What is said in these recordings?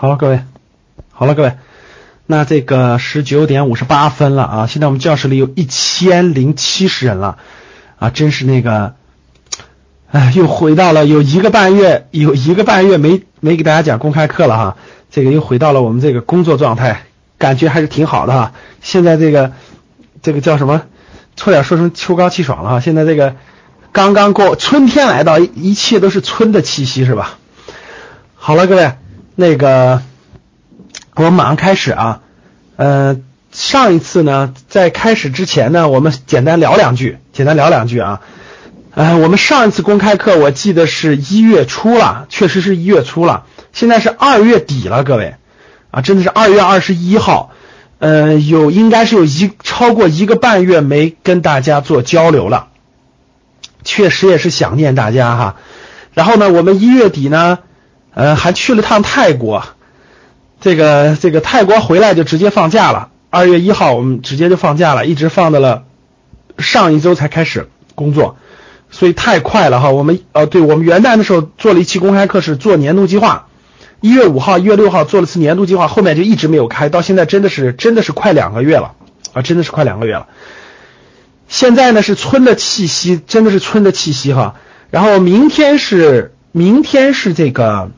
好了，各位，好了，各位，那这个十九点五十八分了啊！现在我们教室里有一千零七十人了啊，真是那个，哎，又回到了有一个半月，有一个半月没没给大家讲公开课了哈，这个又回到了我们这个工作状态，感觉还是挺好的哈。现在这个这个叫什么？差点说成秋高气爽了哈。现在这个刚刚过春天来到，一切都是春的气息是吧？好了，各位。那个，我们马上开始啊。呃，上一次呢，在开始之前呢，我们简单聊两句，简单聊两句啊。呃，我们上一次公开课，我记得是一月初了，确实是一月初了。现在是二月底了，各位啊，真的是二月二十一号。呃，有应该是有一超过一个半月没跟大家做交流了，确实也是想念大家哈。然后呢，我们一月底呢。呃，还去了趟泰国，这个这个泰国回来就直接放假了。二月一号我们直接就放假了，一直放到了上一周才开始工作，所以太快了哈。我们呃，对我们元旦的时候做了一期公开课，是做年度计划。一月五号、一月六号做了次年度计划，后面就一直没有开，到现在真的是真的是快两个月了啊，真的是快两个月了。现在呢是春的气息，真的是春的气息哈。然后明天是明天是这个。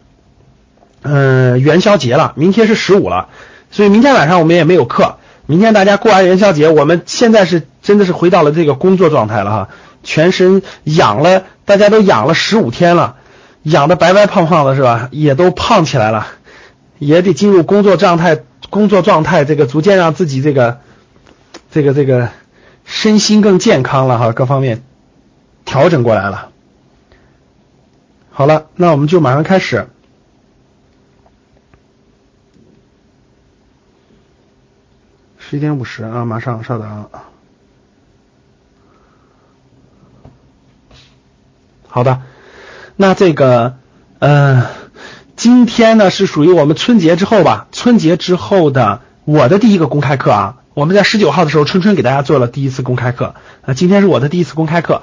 嗯，元宵节了，明天是十五了，所以明天晚上我们也没有课。明天大家过完元宵节，我们现在是真的是回到了这个工作状态了哈，全身养了，大家都养了十五天了，养的白白胖胖的是吧？也都胖起来了，也得进入工作状态，工作状态这个逐渐让自己这个这个这个身心更健康了哈，各方面调整过来了。好了，那我们就马上开始。十一点五十啊，马上稍等。好的，那这个，呃，今天呢是属于我们春节之后吧，春节之后的我的第一个公开课啊。我们在十九号的时候，春春给大家做了第一次公开课，啊，今天是我的第一次公开课。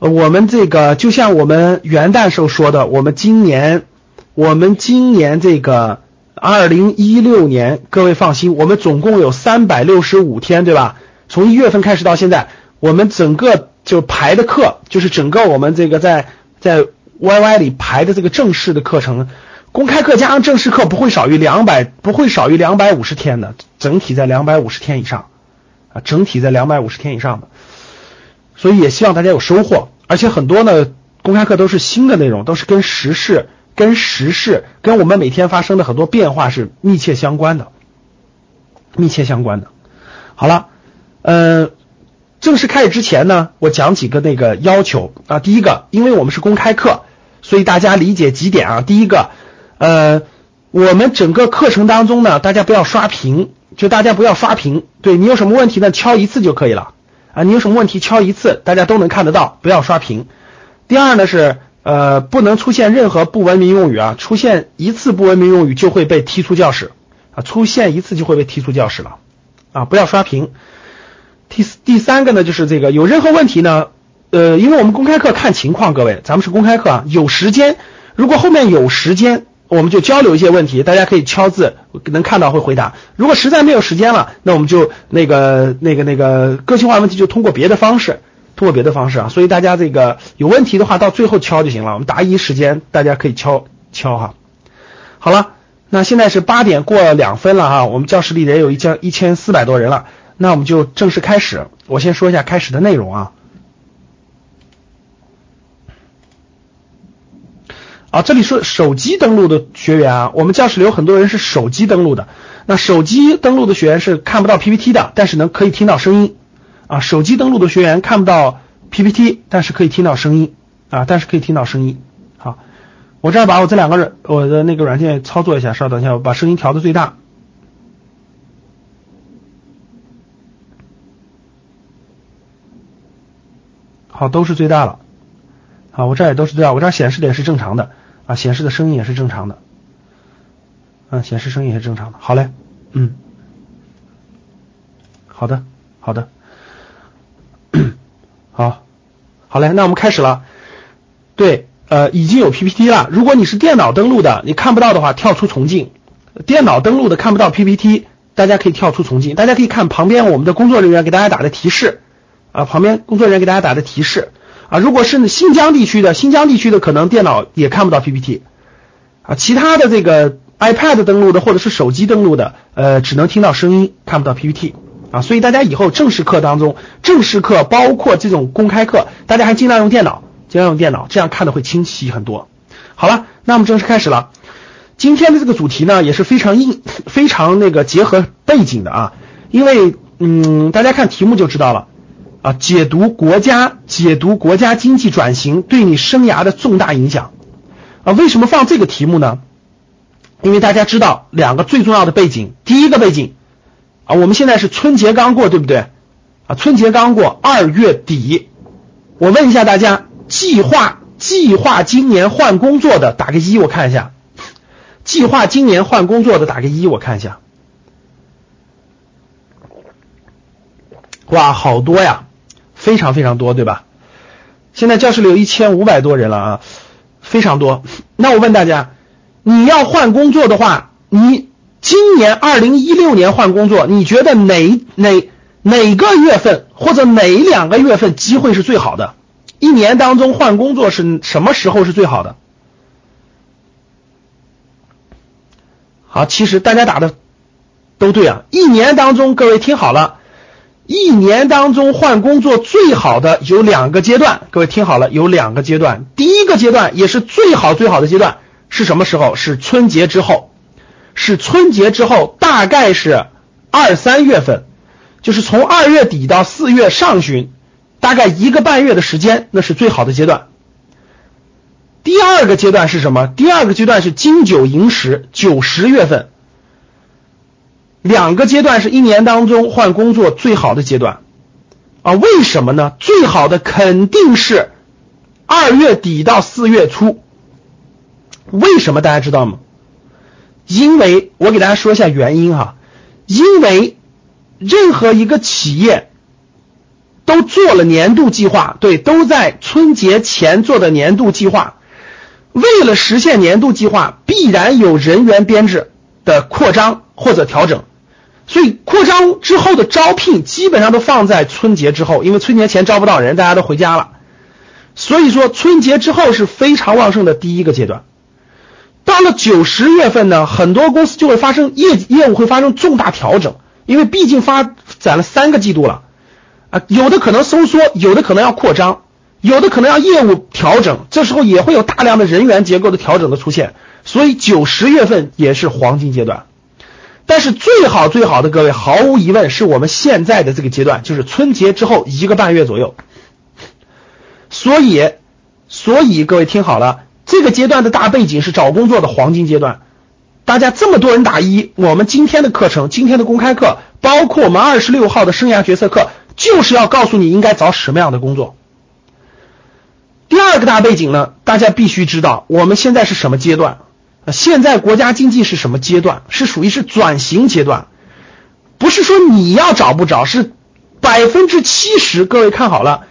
我们这个就像我们元旦时候说的，我们今年，我们今年这个。二零一六年，各位放心，我们总共有三百六十五天，对吧？从一月份开始到现在，我们整个就排的课，就是整个我们这个在在 YY 里排的这个正式的课程，公开课加上正式课不会少于两百，不会少于两百五十天的，整体在两百五十天以上啊，整体在两百五十天以上的，所以也希望大家有收获，而且很多呢公开课都是新的内容，都是跟时事。跟时事、跟我们每天发生的很多变化是密切相关的，密切相关的。好了，呃，正式开始之前呢，我讲几个那个要求啊。第一个，因为我们是公开课，所以大家理解几点啊。第一个，呃，我们整个课程当中呢，大家不要刷屏，就大家不要刷屏。对你有什么问题呢，敲一次就可以了啊。你有什么问题敲一次，大家都能看得到，不要刷屏。第二呢是。呃，不能出现任何不文明用语啊！出现一次不文明用语就会被踢出教室啊！出现一次就会被踢出教室了啊！不要刷屏。第第三个呢，就是这个有任何问题呢，呃，因为我们公开课看情况，各位，咱们是公开课啊，有时间，如果后面有时间，我们就交流一些问题，大家可以敲字，能看到会回答。如果实在没有时间了，那我们就那个那个那个个性化问题就通过别的方式。通过别的方式啊，所以大家这个有问题的话，到最后敲就行了。我们答疑时间大家可以敲敲哈。好了，那现在是八点过两分了哈，我们教室里也有一千一千四百多人了，那我们就正式开始。我先说一下开始的内容啊。啊，这里说手机登录的学员啊，我们教室里有很多人是手机登录的，那手机登录的学员是看不到 PPT 的，但是能可以听到声音。啊，手机登录的学员看不到 PPT，但是可以听到声音啊，但是可以听到声音。好，我这儿把我这两个我的那个软件操作一下，稍等一下，我把声音调的最大。好，都是最大了。好，我这也都是最大，我这儿显示的也是正常的啊，显示的声音也是正常的。嗯，显示声音也是正常的。好嘞，嗯，好的，好的。好，好嘞，那我们开始了。对，呃，已经有 PPT 了。如果你是电脑登录的，你看不到的话，跳出重进，电脑登录的看不到 PPT，大家可以跳出重进，大家可以看旁边我们的工作人员给大家打的提示。啊，旁边工作人员给大家打的提示。啊，如果是新疆地区的，新疆地区的可能电脑也看不到 PPT 啊，其他的这个 iPad 登录的或者是手机登录的，呃，只能听到声音，看不到 PPT 啊，所以大家以后正式课当中，正式课包括这种公开课，大家还尽量用电脑，尽量用电脑，这样看的会清晰很多。好了，那我们正式开始了。今天的这个主题呢也是非常硬、非常那个结合背景的啊，因为嗯，大家看题目就知道了啊，解读国家、解读国家经济转型对你生涯的重大影响啊。为什么放这个题目呢？因为大家知道两个最重要的背景，第一个背景啊，我们现在是春节刚过，对不对啊？春节刚过，二月底，我问一下大家，计划计划今年换工作的打个一，我看一下。计划今年换工作的打个一，我看一下。哇，好多呀，非常非常多，对吧？现在教室里有一千五百多人了啊，非常多。那我问大家，你要换工作的话，你今年二零一六年换工作，你觉得哪哪哪个月份或者哪两个月份机会是最好的？一年当中换工作是什么时候是最好的？好，其实大家打的都对啊。一年当中，各位听好了，一年当中换工作最好的有两个阶段，各位听好了，有两个阶段。第一个阶段也是最好最好的阶段是什么时候？是春节之后，是春节之后，大概是二三月份，就是从二月底到四月上旬，大概一个半月的时间，那是最好的阶段。第二个阶段是什么？第二个阶段是金九银十，九十月份。两个阶段是一年当中换工作最好的阶段啊？为什么呢？最好的肯定是二月底到四月初。为什么大家知道吗？因为我给大家说一下原因哈。因为任何一个企业都做了年度计划，对，都在春节前做的年度计划。为了实现年度计划，必然有人员编制的扩张或者调整，所以扩张之后的招聘基本上都放在春节之后，因为春节前招不到人，大家都回家了。所以说春节之后是非常旺盛的第一个阶段。到了九十月份呢，很多公司就会发生业业务会发生重大调整，因为毕竟发展了三个季度了啊，有的可能收缩，有的可能要扩张。有的可能要业务调整，这时候也会有大量的人员结构的调整的出现，所以九十月份也是黄金阶段。但是最好最好的各位，毫无疑问是我们现在的这个阶段，就是春节之后一个半月左右。所以，所以各位听好了，这个阶段的大背景是找工作的黄金阶段。大家这么多人打一，我们今天的课程，今天的公开课，包括我们二十六号的生涯决策课，就是要告诉你应该找什么样的工作。第二个大背景呢，大家必须知道，我们现在是什么阶段？现在国家经济是什么阶段？是属于是转型阶段，不是说你要找不着，是百分之七十。各位看好了，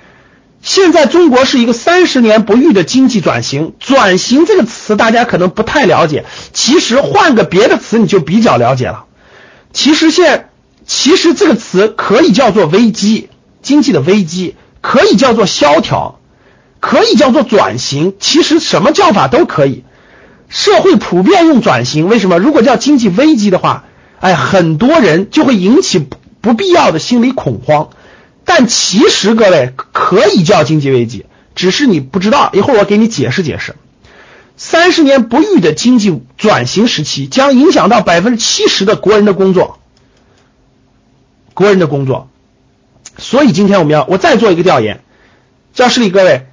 现在中国是一个三十年不遇的经济转型。转型这个词大家可能不太了解，其实换个别的词你就比较了解了。其实现其实这个词可以叫做危机，经济的危机可以叫做萧条。可以叫做转型，其实什么叫法都可以。社会普遍用转型，为什么？如果叫经济危机的话，哎，很多人就会引起不必要的心理恐慌。但其实各位可以叫经济危机，只是你不知道。一会儿我给你解释解释。三十年不遇的经济转型时期，将影响到百分之七十的国人的工作，国人的工作。所以今天我们要我再做一个调研，教室里各位。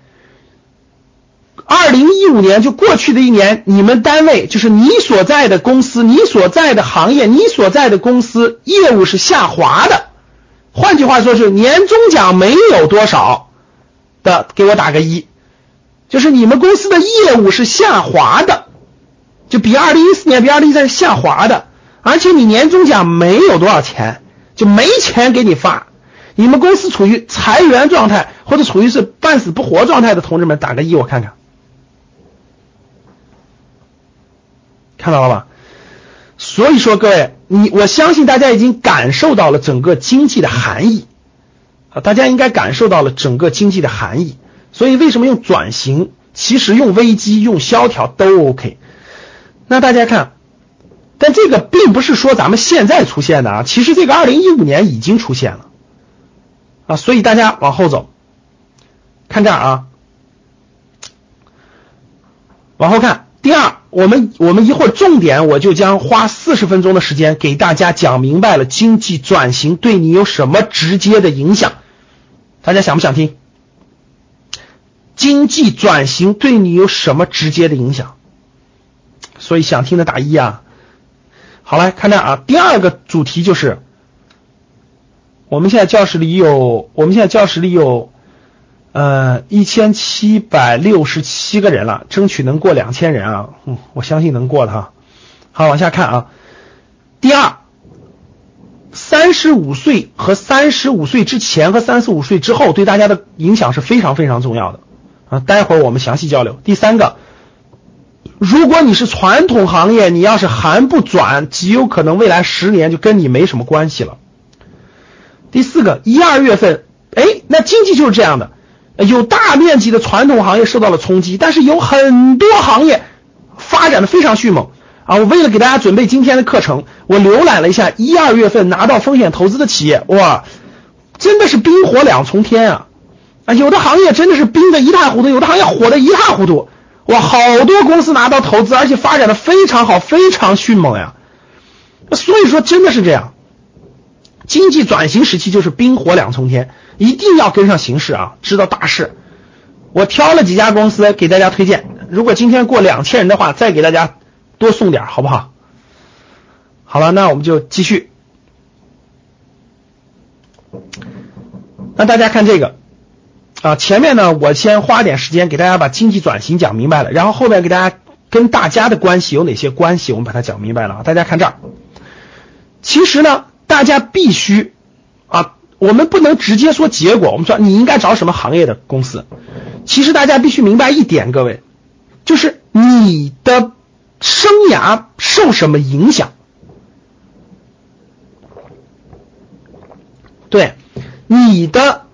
二零一五年就过去的一年，你们单位就是你所在的公司、你所在的行业、你所在的公司业务是下滑的。换句话说，是年终奖没有多少的，给我打个一。就是你们公司的业务是下滑的，就比二零一四年、比二零一三下滑的，而且你年终奖没有多少钱，就没钱给你发。你们公司处于裁员状态或者处于是半死不活状态的同志们，打个一，我看看。看到了吧？所以说各位，你我相信大家已经感受到了整个经济的含义啊，大家应该感受到了整个经济的含义。所以为什么用转型？其实用危机、用萧条都 OK。那大家看，但这个并不是说咱们现在出现的啊，其实这个二零一五年已经出现了啊。所以大家往后走，看这儿啊，往后看。第二，我们我们一会儿重点我就将花四十分钟的时间给大家讲明白了经济转型对你有什么直接的影响，大家想不想听？经济转型对你有什么直接的影响？所以想听的打一啊。好，来看这啊，第二个主题就是，我们现在教室里有，我们现在教室里有。呃，一千七百六十七个人了，争取能过两千人啊！嗯，我相信能过的哈。好，往下看啊。第二，三十五岁和三十五岁之前和三十五岁之后对大家的影响是非常非常重要的啊。待会儿我们详细交流。第三个，如果你是传统行业，你要是还不转，极有可能未来十年就跟你没什么关系了。第四个，一二月份，哎，那经济就是这样的。有大面积的传统行业受到了冲击，但是有很多行业发展的非常迅猛啊！我为了给大家准备今天的课程，我浏览了一下一二月份拿到风险投资的企业，哇，真的是冰火两重天啊！啊，有的行业真的是冰的一塌糊涂，有的行业火的一塌糊涂，哇，好多公司拿到投资，而且发展的非常好，非常迅猛呀！所以说真的是这样，经济转型时期就是冰火两重天。一定要跟上形势啊，知道大势。我挑了几家公司给大家推荐，如果今天过两千人的话，再给大家多送点，好不好？好了，那我们就继续。那大家看这个啊，前面呢，我先花点时间给大家把经济转型讲明白了，然后后面给大家跟大家的关系有哪些关系，我们把它讲明白了啊。大家看这儿，其实呢，大家必须啊。我们不能直接说结果，我们说你应该找什么行业的公司。其实大家必须明白一点，各位，就是你的生涯受什么影响？对，你的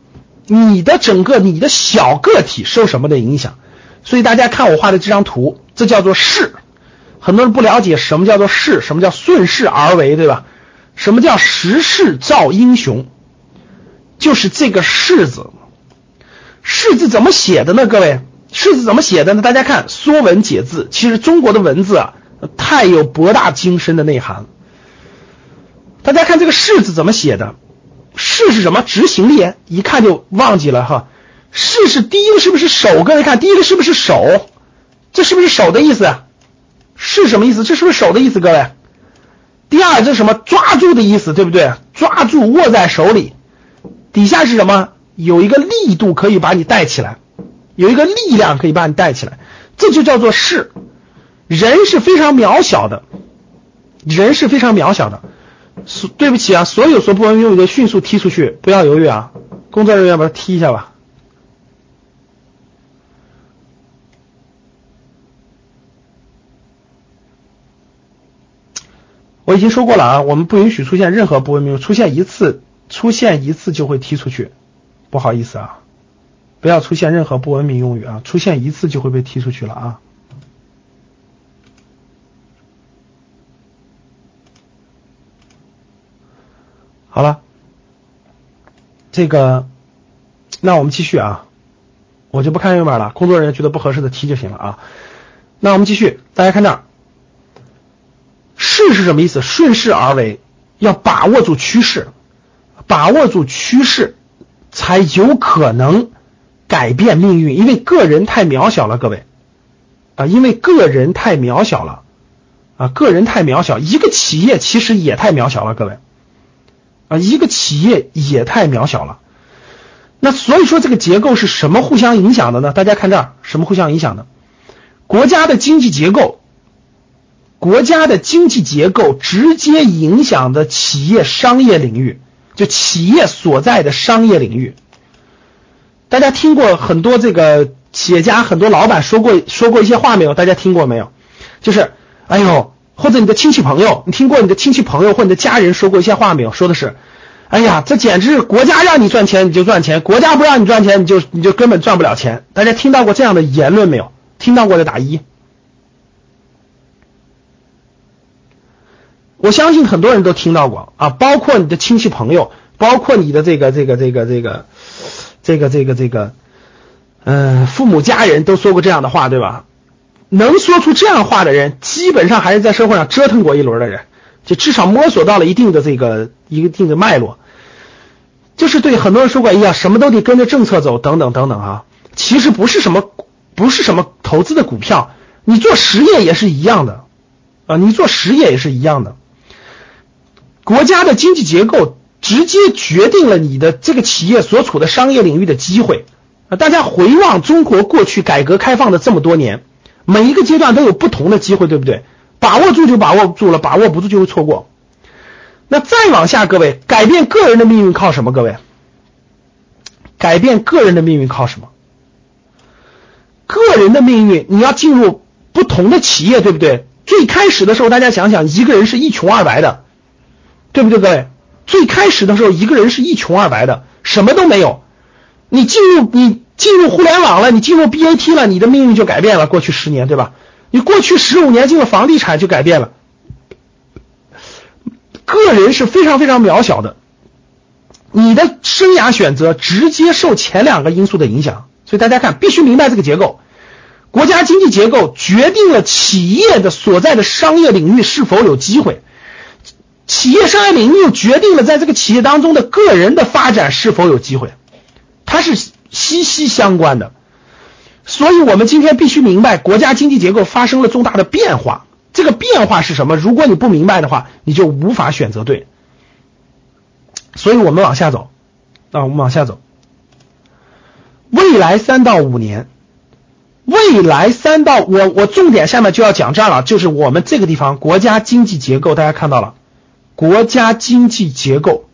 你的整个你的小个体受什么的影响？所以大家看我画的这张图，这叫做势。很多人不了解什么叫做势，什么叫顺势而为，对吧？什么叫时势造英雄？就是这个“势”字，“势”字怎么写的呢？各位，“势”字怎么写的呢？大家看《说文解字》，其实中国的文字啊，太有博大精深的内涵。大家看这个“世”字怎么写的？“世”是什么？执行力，一看就忘记了哈。“世”是第一个是不是手？各位看，第一个是不是手？这是不是手的意思？是什么意思？这是不是手的意思？各位，第二这是什么？抓住的意思，对不对？抓住，握在手里。底下是什么？有一个力度可以把你带起来，有一个力量可以把你带起来，这就叫做势。人是非常渺小的，人是非常渺小的。所对不起啊，所有说不文明用语的迅速踢出去，不要犹豫啊！工作人员把他踢一下吧。我已经说过了啊，我们不允许出现任何不文明，出现一次。出现一次就会踢出去，不好意思啊，不要出现任何不文明用语啊，出现一次就会被踢出去了啊。好了，这个，那我们继续啊，我就不看右边了，工作人员觉得不合适的踢就行了啊。那我们继续，大家看这儿，势是什么意思？顺势而为，要把握住趋势。把握住趋势，才有可能改变命运。因为个人太渺小了，各位啊，因为个人太渺小了啊，个人太渺小，一个企业其实也太渺小了，各位啊，一个企业也太渺小了。那所以说，这个结构是什么互相影响的呢？大家看这儿，什么互相影响的？国家的经济结构，国家的经济结构直接影响的企业商业领域。就企业所在的商业领域，大家听过很多这个企业家、很多老板说过说过一些话没有？大家听过没有？就是，哎呦，或者你的亲戚朋友，你听过你的亲戚朋友或你的家人说过一些话没有？说的是，哎呀，这简直是国家让你赚钱你就赚钱，国家不让你赚钱你就你就根本赚不了钱。大家听到过这样的言论没有？听到过的打一。我相信很多人都听到过啊，包括你的亲戚朋友，包括你的这个这个这个这个这个这个这个，嗯，父母家人都说过这样的话，对吧？能说出这样话的人，基本上还是在社会上折腾过一轮的人，就至少摸索到了一定的这个一定的脉络。就是对很多人说过，哎呀，什么都得跟着政策走，等等等等啊。其实不是什么不是什么投资的股票，你做实业也是一样的啊，你做实业也是一样的。国家的经济结构直接决定了你的这个企业所处的商业领域的机会啊！大家回望中国过去改革开放的这么多年，每一个阶段都有不同的机会，对不对？把握住就把握住了，把握不住就会错过。那再往下，各位，改变个人的命运靠什么？各位，改变个人的命运靠什么？个人的命运，你要进入不同的企业，对不对？最开始的时候，大家想想，一个人是一穷二白的。对不对，各位？最开始的时候，一个人是一穷二白的，什么都没有。你进入你进入互联网了，你进入 BAT 了，你的命运就改变了。过去十年，对吧？你过去十五年进入房地产就改变了。个人是非常非常渺小的，你的生涯选择直接受前两个因素的影响。所以大家看，必须明白这个结构。国家经济结构决定了企业的所在的商业领域是否有机会。企业商业领域决定了在这个企业当中的个人的发展是否有机会，它是息息相关的。所以，我们今天必须明白，国家经济结构发生了重大的变化。这个变化是什么？如果你不明白的话，你就无法选择对。所以我们往下走啊，我们往下走。未来三到五年，未来三到我我重点下面就要讲这儿了，就是我们这个地方国家经济结构，大家看到了。国家经济结构，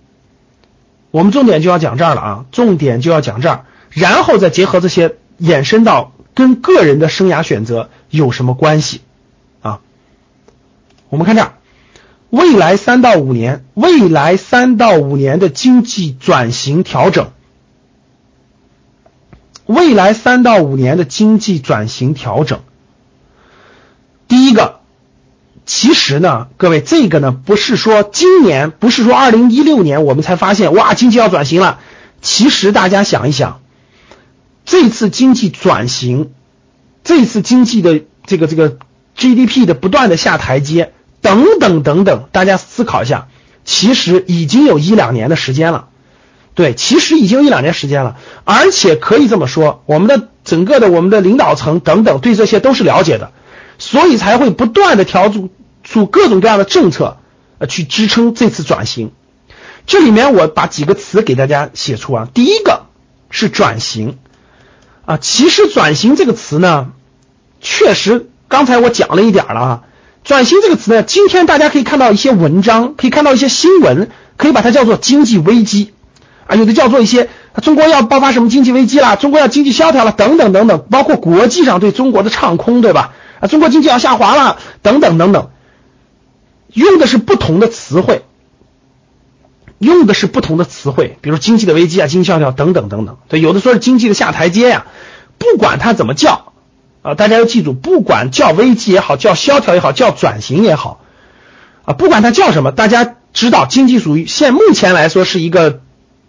我们重点就要讲这儿了啊，重点就要讲这儿，然后再结合这些延伸到跟个人的生涯选择有什么关系啊？我们看这儿，未来三到五年，未来三到五年的经济转型调整，未来三到五年的经济转型调整，第一个。其实呢，各位，这个呢不是说今年，不是说二零一六年我们才发现哇，经济要转型了。其实大家想一想，这次经济转型，这次经济的这个这个 GDP 的不断的下台阶，等等等等，大家思考一下，其实已经有一两年的时间了。对，其实已经有一两年时间了，而且可以这么说，我们的整个的我们的领导层等等对这些都是了解的，所以才会不断的调整。出各种各样的政策，呃，去支撑这次转型。这里面我把几个词给大家写出啊。第一个是转型啊，其实转型这个词呢，确实刚才我讲了一点了啊。转型这个词呢，今天大家可以看到一些文章，可以看到一些新闻，可以把它叫做经济危机啊，有的叫做一些中国要爆发什么经济危机了，中国要经济萧条了，等等等等，包括国际上对中国的唱空，对吧？啊，中国经济要下滑了，等等等等。用的是不同的词汇，用的是不同的词汇，比如经济的危机啊、经济萧条等等等等。对，有的说是经济的下台阶呀，不管它怎么叫啊，大家要记住，不管叫危机也好，叫萧条也好，叫转型也好啊，不管它叫什么，大家知道经济属于现目前来说是一个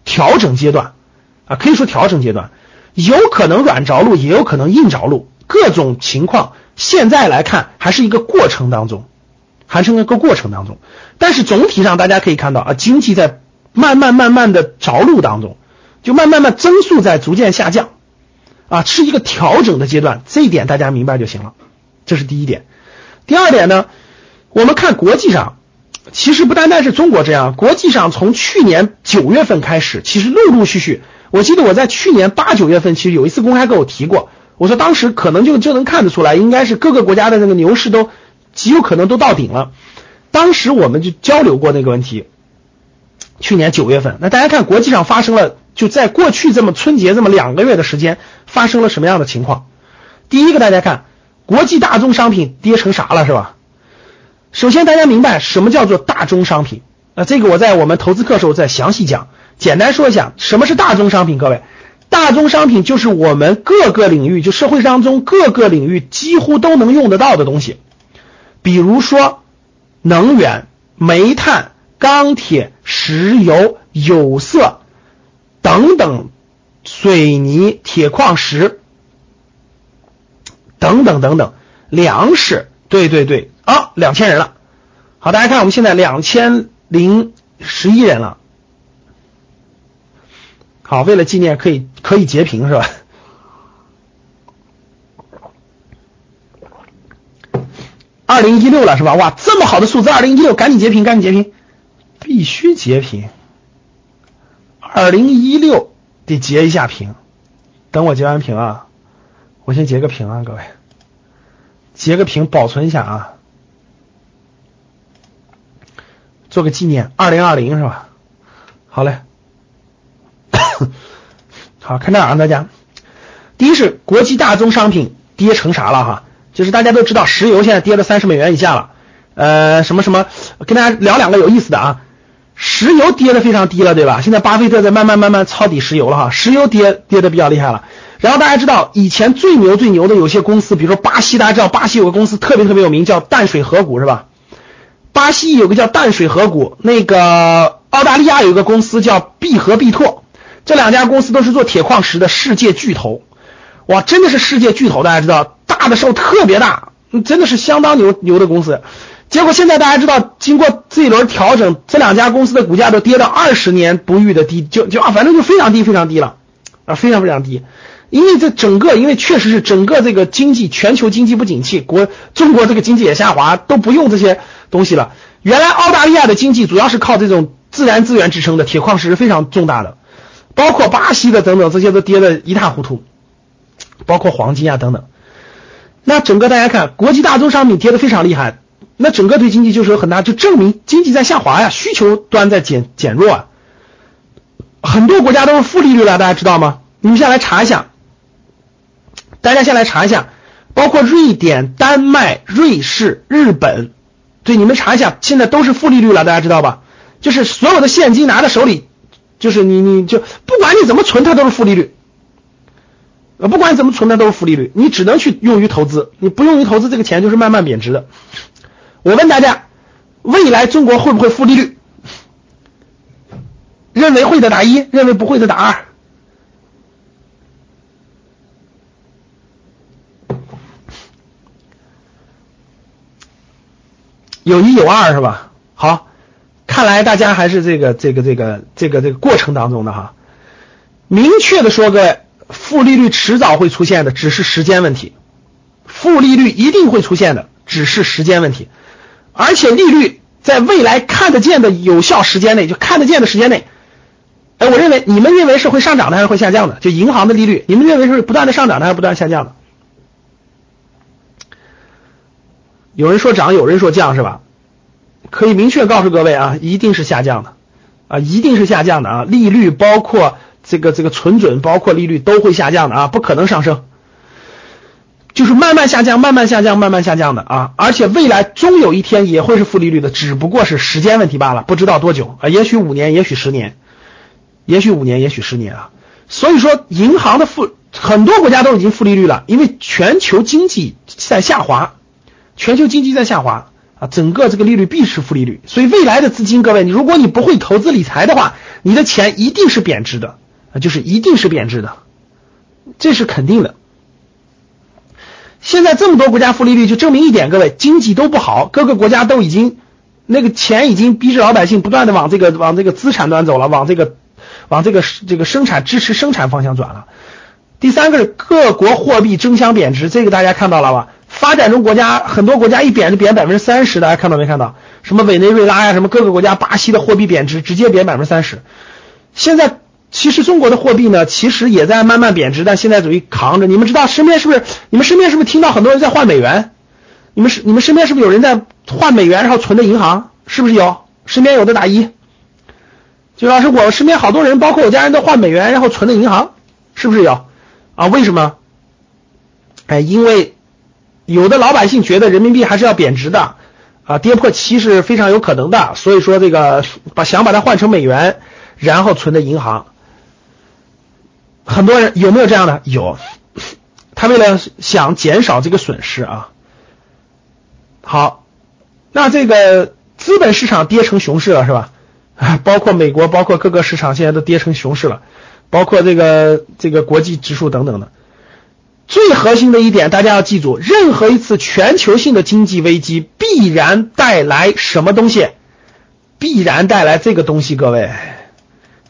调整阶段啊，可以说调整阶段，有可能软着陆，也有可能硬着陆，各种情况现在来看还是一个过程当中。还是一个过程当中，但是总体上大家可以看到啊，经济在慢慢慢慢的着陆当中，就慢慢慢增速在逐渐下降，啊，是一个调整的阶段，这一点大家明白就行了。这是第一点。第二点呢，我们看国际上，其实不单单是中国这样，国际上从去年九月份开始，其实陆陆续续，我记得我在去年八九月份其实有一次公开跟我提过，我说当时可能就就能看得出来，应该是各个国家的那个牛市都。极有可能都到顶了，当时我们就交流过那个问题。去年九月份，那大家看国际上发生了，就在过去这么春节这么两个月的时间，发生了什么样的情况？第一个，大家看国际大宗商品跌成啥了，是吧？首先大家明白什么叫做大宗商品啊？这个我在我们投资课时候再详细讲。简单说一下，什么是大宗商品？各位，大宗商品就是我们各个领域，就社会当中各个领域几乎都能用得到的东西。比如说能源、煤炭、钢铁、石油、有色等等，水泥、铁矿石等等等等，粮食，对对对，啊，两千人了。好，大家看我们现在两千零十一人了。好，为了纪念，可以可以截屏是吧？二零一六了是吧？哇，这么好的数字，二零一六，赶紧截屏，赶紧截屏，必须截屏。二零一六得截一下屏，等我截完屏啊，我先截个屏啊，各位，截个屏保存一下啊，做个纪念，二零二零是吧？好嘞。好看这儿啊，大家，第一是国际大宗商品跌成啥了哈？就是大家都知道，石油现在跌了三十美元以下了。呃，什么什么，跟大家聊两个有意思的啊。石油跌的非常低了，对吧？现在巴菲特在慢慢慢慢抄底石油了哈。石油跌跌的比较厉害了。然后大家知道，以前最牛最牛的有些公司，比如说巴西，大家知道巴西有个公司特别特别有名，叫淡水河谷是吧？巴西有个叫淡水河谷，那个澳大利亚有个公司叫必和必拓。这两家公司都是做铁矿石的世界巨头，哇，真的是世界巨头，大家知道，大的时候特别大，真的是相当牛牛的公司。结果现在大家知道，经过这一轮调整，这两家公司的股价都跌到二十年不遇的低，就就啊，反正就非常低非常低了啊，非常非常低。因为这整个，因为确实是整个这个经济，全球经济不景气，国中国这个经济也下滑，都不用这些东西了。原来澳大利亚的经济主要是靠这种自然资源支撑的，铁矿石是非常重大的。包括巴西的等等，这些都跌得一塌糊涂，包括黄金啊等等。那整个大家看，国际大宗商品跌得非常厉害，那整个对经济就是有很大，就证明经济在下滑呀，需求端在减减弱啊。很多国家都是负利率了，大家知道吗？你们先来查一下，大家先来查一下，包括瑞典、丹麦、瑞士、日本，对，你们查一下，现在都是负利率了，大家知道吧？就是所有的现金拿在手里。就是你，你就不管你怎么存，它都是负利率。呃，不管怎么存，的都是负利率。你只能去用于投资，你不用于投资，这个钱就是慢慢贬值的。我问大家，未来中国会不会负利率？认为会的打一，认为不会的打二。有一有二是吧？好。看来大家还是这个这个这个这个这个过程当中的哈，明确的说，各位，负利率迟早会出现的，只是时间问题。负利率一定会出现的，只是时间问题。而且利率在未来看得见的有效时间内，就看得见的时间内，哎，我认为你们认为是会上涨的还是会下降的？就银行的利率，你们认为是不断的上涨的还是不断下降的？有人说涨，有人说降，是吧？可以明确告诉各位啊，一定是下降的啊，一定是下降的啊，利率包括这个这个存准，包括利率都会下降的啊，不可能上升，就是慢慢下降，慢慢下降，慢慢下降的啊，而且未来终有一天也会是负利率的，只不过是时间问题罢了，不知道多久啊，也许五年，也许十年，也许五年，也许十年啊，所以说银行的负很多国家都已经负利率了，因为全球经济在下滑，全球经济在下滑。啊，整个这个利率必是负利率，所以未来的资金，各位，你如果你不会投资理财的话，你的钱一定是贬值的。啊，就是一定是贬值的，这是肯定的。现在这么多国家负利率，就证明一点，各位，经济都不好，各个国家都已经那个钱已经逼着老百姓不断的往这个往这个资产端走了，往这个往这个这个生产支持生产方向转了。第三个是各国货币争相贬值，这个大家看到了吧？发展中国家很多国家一贬就贬百分之三十，大家看到没看到？什么委内瑞拉呀，什么各个国家，巴西的货币贬值直接贬百分之三十。现在其实中国的货币呢，其实也在慢慢贬值，但现在属于扛着。你们知道身边是不是？你们身边是不是听到很多人在换美元？你们是你们身边是不是有人在换美元然后存的银行？是不是有？身边有的打一。就老师，我身边好多人，包括我家人都换美元然后存的银行，是不是有？啊？为什么？哎，因为。有的老百姓觉得人民币还是要贬值的啊，跌破七是非常有可能的。所以说这个把想把它换成美元，然后存在银行。很多人有没有这样的？有，他为了想减少这个损失啊。好，那这个资本市场跌成熊市了是吧？包括美国，包括各个市场现在都跌成熊市了，包括这个这个国际指数等等的。最核心的一点，大家要记住，任何一次全球性的经济危机必然带来什么东西？必然带来这个东西，各位。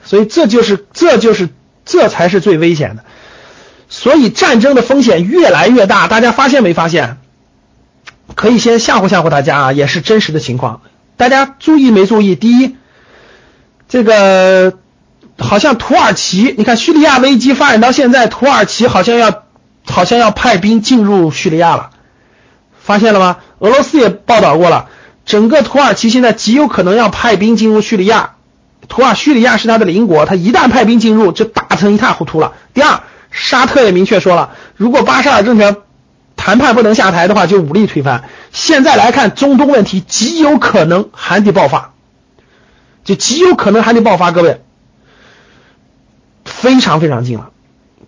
所以这就是这就是这才是最危险的。所以战争的风险越来越大，大家发现没发现？可以先吓唬吓唬大家啊，也是真实的情况。大家注意没注意？第一。这个好像土耳其，你看叙利亚危机发展到现在，土耳其好像要好像要派兵进入叙利亚了，发现了吗？俄罗斯也报道过了，整个土耳其现在极有可能要派兵进入叙利亚，土耳叙利亚是他的邻国，他一旦派兵进入，就打成一塌糊涂了。第二，沙特也明确说了，如果巴沙尔政权谈判不能下台的话，就武力推翻。现在来看，中东问题极有可能还得爆发。就极有可能还得爆发，各位，非常非常近了。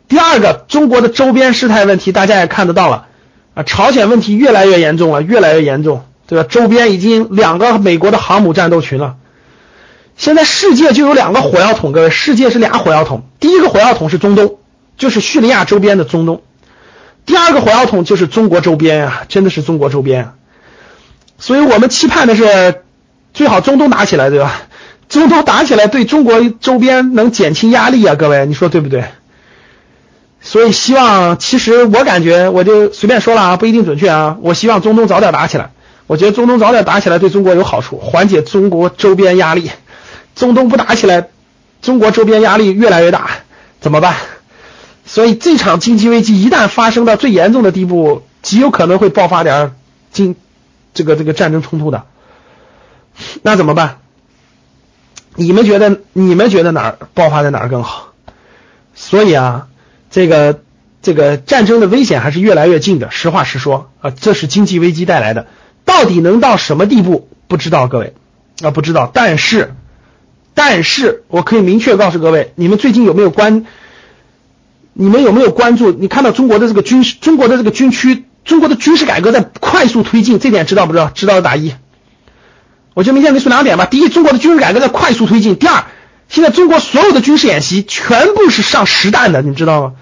第二个，中国的周边事态问题，大家也看得到了啊，朝鲜问题越来越严重了，越来越严重，对吧？周边已经两个美国的航母战斗群了。现在世界就有两个火药桶，各位，世界是俩火药桶。第一个火药桶是中东，就是叙利亚周边的中东；第二个火药桶就是中国周边啊，真的是中国周边啊。所以我们期盼的是，最好中东打起来，对吧？中东打起来，对中国周边能减轻压力啊，各位，你说对不对？所以希望，其实我感觉，我就随便说了啊，不一定准确啊。我希望中东早点打起来，我觉得中东早点打起来对中国有好处，缓解中国周边压力。中东不打起来，中国周边压力越来越大，怎么办？所以这场经济危机一旦发生到最严重的地步，极有可能会爆发点经这个这个战争冲突的，那怎么办？你们觉得你们觉得哪儿爆发在哪儿更好？所以啊，这个这个战争的危险还是越来越近的。实话实说啊，这是经济危机带来的，到底能到什么地步不知道，各位啊不知道。但是但是我可以明确告诉各位，你们最近有没有关？你们有没有关注？你看到中国的这个军事，中国的这个军区，中国的军事改革在快速推进，这点知道不知道？知道的打一。我就明天给你说两点吧。第一，中国的军事改革在快速推进。第二，现在中国所有的军事演习全部是上实弹的，你知道吗？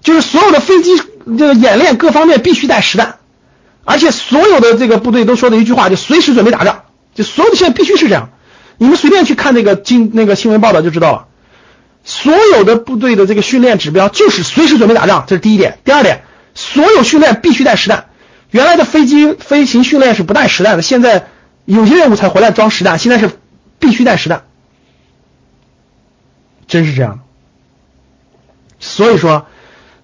就是所有的飞机这个演练各方面必须带实弹，而且所有的这个部队都说的一句话，就随时准备打仗。就所有的现在必须是这样。你们随便去看那个经那个新闻报道就知道了。所有的部队的这个训练指标就是随时准备打仗，这是第一点。第二点，所有训练必须带实弹。原来的飞机飞行训练是不带实弹的，现在。有些任务才回来装实弹，现在是必须带实弹，真是这样。所以说，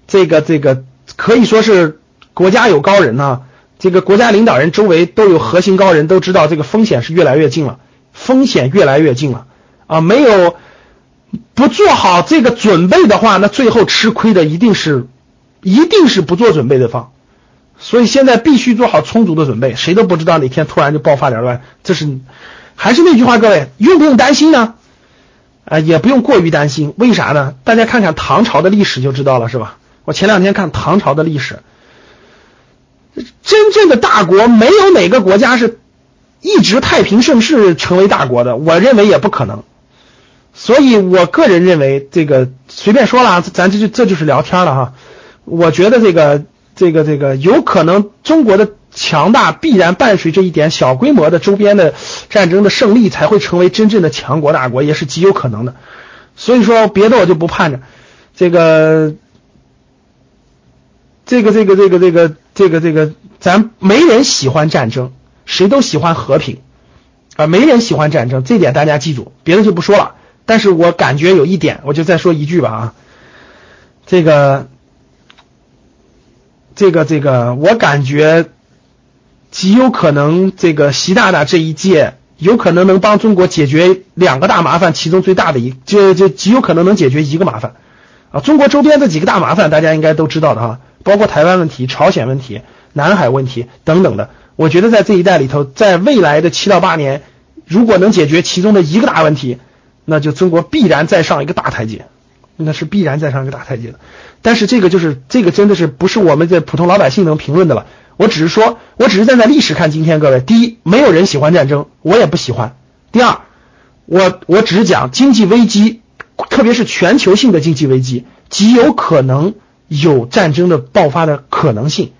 这个这个可以说是国家有高人呐，这个国家领导人周围都有核心高人，都知道这个风险是越来越近了，风险越来越近了啊！没有不做好这个准备的话，那最后吃亏的一定是一定是不做准备的方。所以现在必须做好充足的准备，谁都不知道哪天突然就爆发点乱。这是还是那句话，各位用不用担心呢？啊，也不用过于担心。为啥呢？大家看看唐朝的历史就知道了，是吧？我前两天看唐朝的历史，真正的大国没有哪个国家是一直太平盛世成为大国的，我认为也不可能。所以我个人认为，这个随便说了，咱这就这就是聊天了哈。我觉得这个。这个这个有可能，中国的强大必然伴随着一点小规模的周边的战争的胜利，才会成为真正的强国大国，也是极有可能的。所以说，别的我就不盼着。这个，这个，这个，这个，这个，这个，这个，咱没人喜欢战争，谁都喜欢和平啊，没人喜欢战争，这点大家记住。别的就不说了，但是我感觉有一点，我就再说一句吧啊，这个。这个这个，我感觉极有可能，这个习大大这一届有可能能帮中国解决两个大麻烦，其中最大的一就就极有可能能解决一个麻烦啊。中国周边这几个大麻烦，大家应该都知道的哈，包括台湾问题、朝鲜问题、南海问题等等的。我觉得在这一代里头，在未来的七到八年，如果能解决其中的一个大问题，那就中国必然再上一个大台阶，那是必然再上一个大台阶的。但是这个就是这个真的是不是我们的普通老百姓能评论的了。我只是说，我只是站在历史看今天，各位，第一，没有人喜欢战争，我也不喜欢；第二，我我只是讲经济危机，特别是全球性的经济危机，极有可能有战争的爆发的可能性。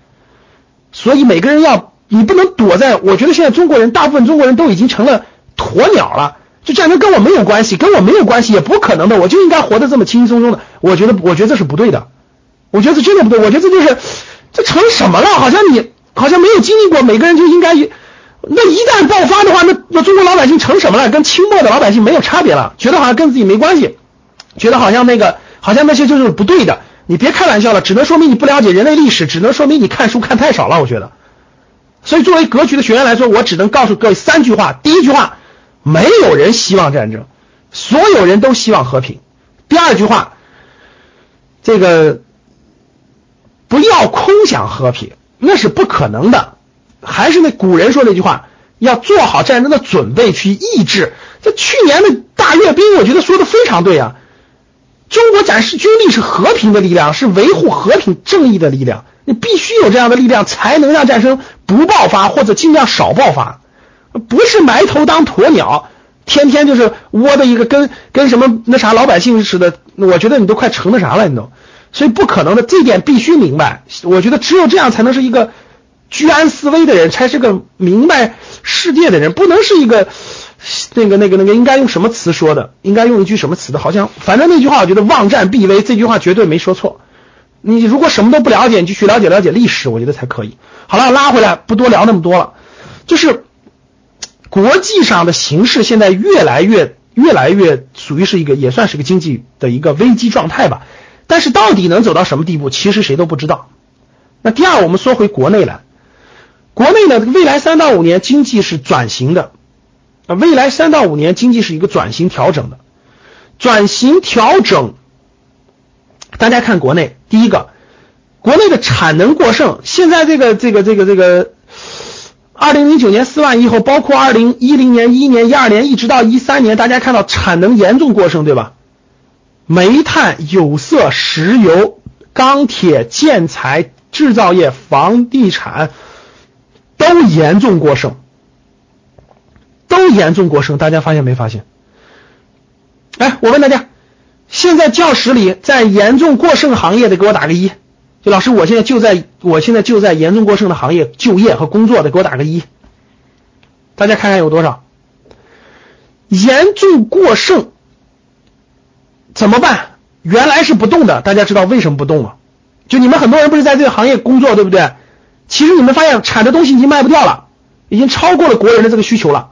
所以每个人要，你不能躲在。我觉得现在中国人，大部分中国人都已经成了鸵鸟了，就战争跟我没有关系，跟我没有关系，也不可能的，我就应该活得这么轻轻松松的。我觉得，我觉得这是不对的，我觉得这真的不对，我觉得这就是。这成什么了？好像你好像没有经历过，每个人就应该一，那一旦爆发的话，那那中国老百姓成什么了？跟清末的老百姓没有差别了，觉得好像跟自己没关系，觉得好像那个好像那些就是不对的。你别开玩笑了，只能说明你不了解人类历史，只能说明你看书看太少了。我觉得，所以作为格局的学员来说，我只能告诉各位三句话：第一句话，没有人希望战争，所有人都希望和平；第二句话，这个。不要空想和平，那是不可能的。还是那古人说那句话，要做好战争的准备去抑制。这去年的大阅兵，我觉得说的非常对啊。中国展示军力是和平的力量，是维护和平正义的力量。你必须有这样的力量，才能让战争不爆发或者尽量少爆发。不是埋头当鸵鸟，天天就是窝的一个跟跟什么那啥老百姓似的。我觉得你都快成那啥了，你都。所以不可能的，这点必须明白。我觉得只有这样才能是一个居安思危的人，才是个明白世界的人，不能是一个那个那个那个应该用什么词说的？应该用一句什么词的？好像反正那句话，我觉得望战必危，这句话绝对没说错。你如果什么都不了解，你就去了解了解历史，我觉得才可以。好了，拉回来，不多聊那么多了。就是国际上的形势现在越来越越来越属于是一个也算是个经济的一个危机状态吧。但是到底能走到什么地步，其实谁都不知道。那第二，我们说回国内来，国内呢，未来三到五年经济是转型的，啊，未来三到五年经济是一个转型调整的，转型调整。大家看国内，第一个，国内的产能过剩，现在这个这个这个这个，二零零九年四万亿后，包括二零一零年、一年、一二年，一直到一三年，大家看到产能严重过剩，对吧？煤炭、有色、石油、钢铁、建材、制造业、房地产都严重过剩，都严重过剩。大家发现没发现？哎，我问大家，现在教室里在严重过剩行业的，给我打个一。就老师，我现在就在，我现在就在严重过剩的行业就业和工作的，给我打个一。大家看看有多少？严重过剩。怎么办？原来是不动的，大家知道为什么不动吗？就你们很多人不是在这个行业工作，对不对？其实你们发现产的东西已经卖不掉了，已经超过了国人的这个需求了。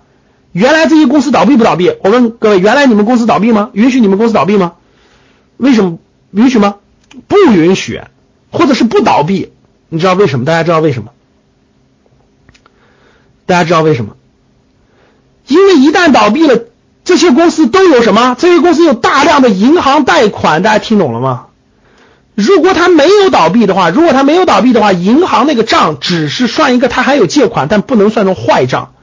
原来这些公司倒闭不倒闭？我问各位，原来你们公司倒闭吗？允许你们公司倒闭吗？为什么允许吗？不允许，或者是不倒闭？你知道为什么？大家知道为什么？大家知道为什么？因为一旦倒闭了。这些公司都有什么？这些公司有大量的银行贷款，大家听懂了吗？如果他没有倒闭的话，如果他没有倒闭的话，银行那个账只是算一个，他还有借款，但不能算成坏账。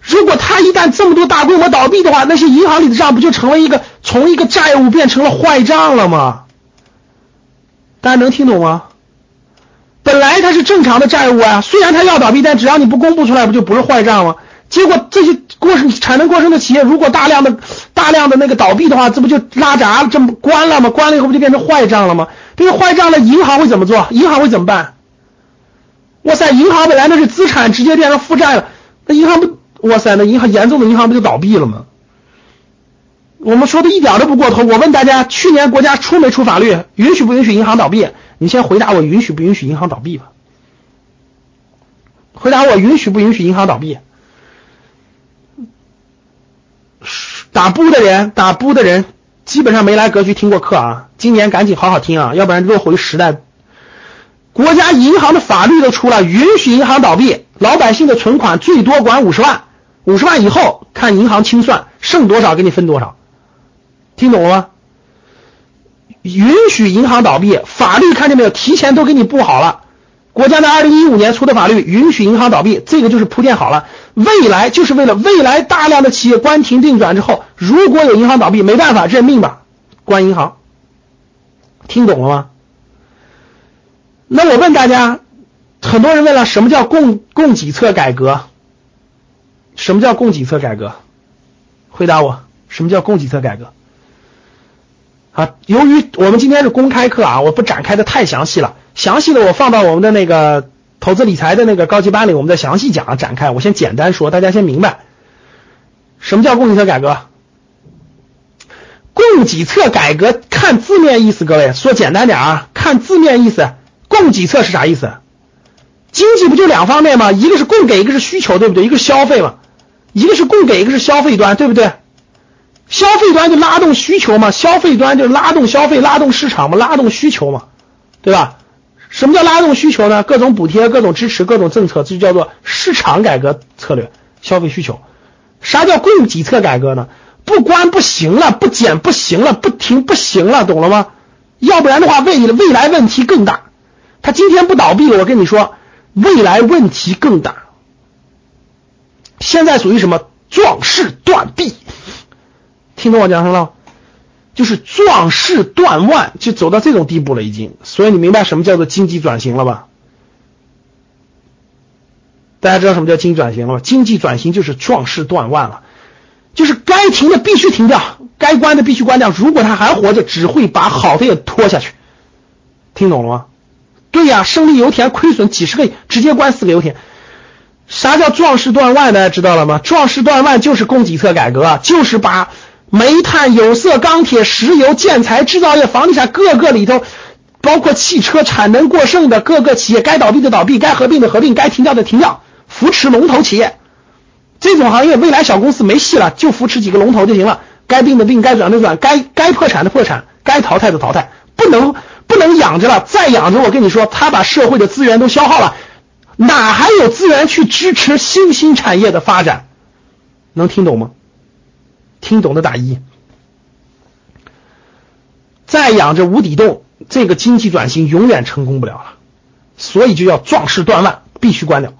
如果他一旦这么多大规模倒闭的话，那些银行里的账不就成为一个从一个债务变成了坏账了吗？大家能听懂吗？本来它是正常的债务啊，虽然它要倒闭，但只要你不公布出来，不就不是坏账吗？结果这些过剩产能过剩的企业，如果大量的大量的那个倒闭的话，这不就拉闸，这不关了吗？关了以后不就变成坏账了吗？这个坏账了，银行会怎么做？银行会怎么办？哇塞，银行本来那是资产，直接变成负债了，那银行不，哇塞，那银行严重的银行不就倒闭了吗？我们说的一点都不过头。我问大家，去年国家出没出法律，允许不允许银行倒闭？你先回答我，允许不允许银行倒闭吧？回答我，允许不允许银行倒闭？打不的人，打不的人基本上没来格局听过课啊！今年赶紧好好听啊，要不然落后于时代。国家银行的法律都出了，允许银行倒闭，老百姓的存款最多管五十万，五十万以后看银行清算，剩多少给你分多少。听懂了吗？允许银行倒闭，法律看见没有？提前都给你布好了。国家在二零一五年出的法律允许银行倒闭，这个就是铺垫好了。未来就是为了未来大量的企业关停并转之后，如果有银行倒闭，没办法认命吧，关银行。听懂了吗？那我问大家，很多人问了，什么叫供供给侧改革？什么叫供给侧改革？回答我，什么叫供给侧改革？啊，由于我们今天是公开课啊，我不展开的太详细了，详细的我放到我们的那个投资理财的那个高级班里，我们再详细讲展开。我先简单说，大家先明白，什么叫供给侧改革？供给侧改革看字面意思，各位说简单点啊，看字面意思，供给侧是啥意思？经济不就两方面吗？一个是供给，一个是需求，对不对？一个是消费嘛，一个是供给，一个是消费端，对不对？消费端就拉动需求嘛，消费端就拉动消费，拉动市场嘛，拉动需求嘛，对吧？什么叫拉动需求呢？各种补贴、各种支持、各种政策，这就叫做市场改革策略，消费需求。啥叫供给侧改革呢？不关不行了，不减不行了，不停不行了，懂了吗？要不然的话，未未来问题更大。他今天不倒闭，我跟你说，未来问题更大。现在属于什么壮士断臂？听懂我讲什么了？就是壮士断腕，就走到这种地步了已经。所以你明白什么叫做经济转型了吧？大家知道什么叫经济转型了吗？经济转型就是壮士断腕了。就是该停的必须停掉，该关的必须关掉。如果他还活着，只会把好的也拖下去。听懂了吗？对呀，胜利油田亏损几十个亿，直接关四个油田。啥叫壮士断腕？大家知道了吗？壮士断腕就是供给侧改革，就是把煤炭、有色、钢铁、石油、建材、制造业、房地产各个里头，包括汽车产能过剩的各个企业，该倒闭的倒闭，该合并的合并，该停掉的停掉，扶持龙头企业。这种行业未来小公司没戏了，就扶持几个龙头就行了。该并的并，该转的转，该该破产的破产，该淘汰的淘汰，不能不能养着了。再养着，我跟你说，他把社会的资源都消耗了，哪还有资源去支持新兴产业的发展？能听懂吗？听懂的打一。再养着无底洞，这个经济转型永远成功不了了。所以就要壮士断腕，必须关掉。